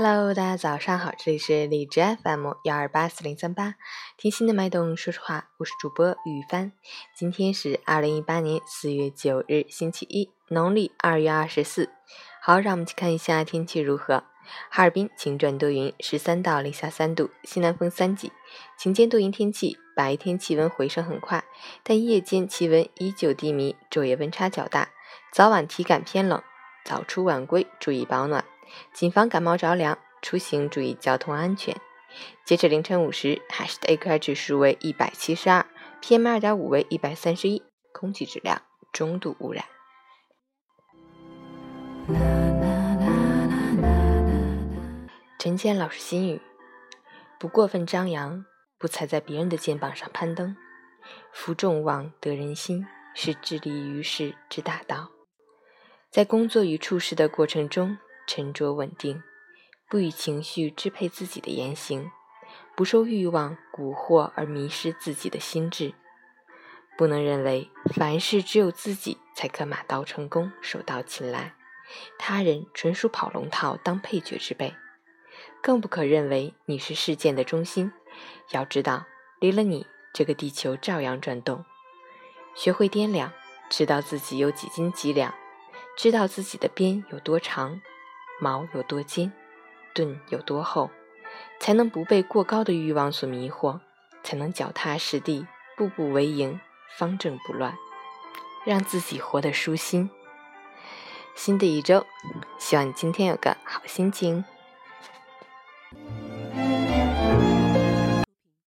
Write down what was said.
Hello，大家早上好，这里是荔枝 FM 幺二八四零三八，听心的脉动说实话，我是主播雨帆。今天是二零一八年四月九日，星期一，农历二月二十四。好，让我们去看一下天气如何。哈尔滨晴转多云，十三到零下三度，西南风三级，晴间多云天气。白天气温回升很快，但夜间气温依旧低迷，昼夜温差较大，早晚体感偏冷，早出晚归注意保暖。谨防感冒着凉，出行注意交通安全。截止凌晨五时，海市的 AQI 指数为一百七十二，PM 二点五为一百三十一，空气质量中度污染。陈谦老师心语：不过分张扬，不踩在别人的肩膀上攀登。负众望得人心，是致力于世之大道。在工作与处事的过程中。沉着稳定，不以情绪支配自己的言行，不受欲望蛊惑而迷失自己的心智。不能认为凡事只有自己才可马到成功、手到擒来，他人纯属跑龙套、当配角之辈。更不可认为你是事件的中心。要知道，离了你，这个地球照样转动。学会掂量，知道自己有几斤几两，知道自己的鞭有多长。矛有多尖，盾有多厚，才能不被过高的欲望所迷惑，才能脚踏实地，步步为营，方正不乱，让自己活得舒心。新的一周，希望你今天有个好心情。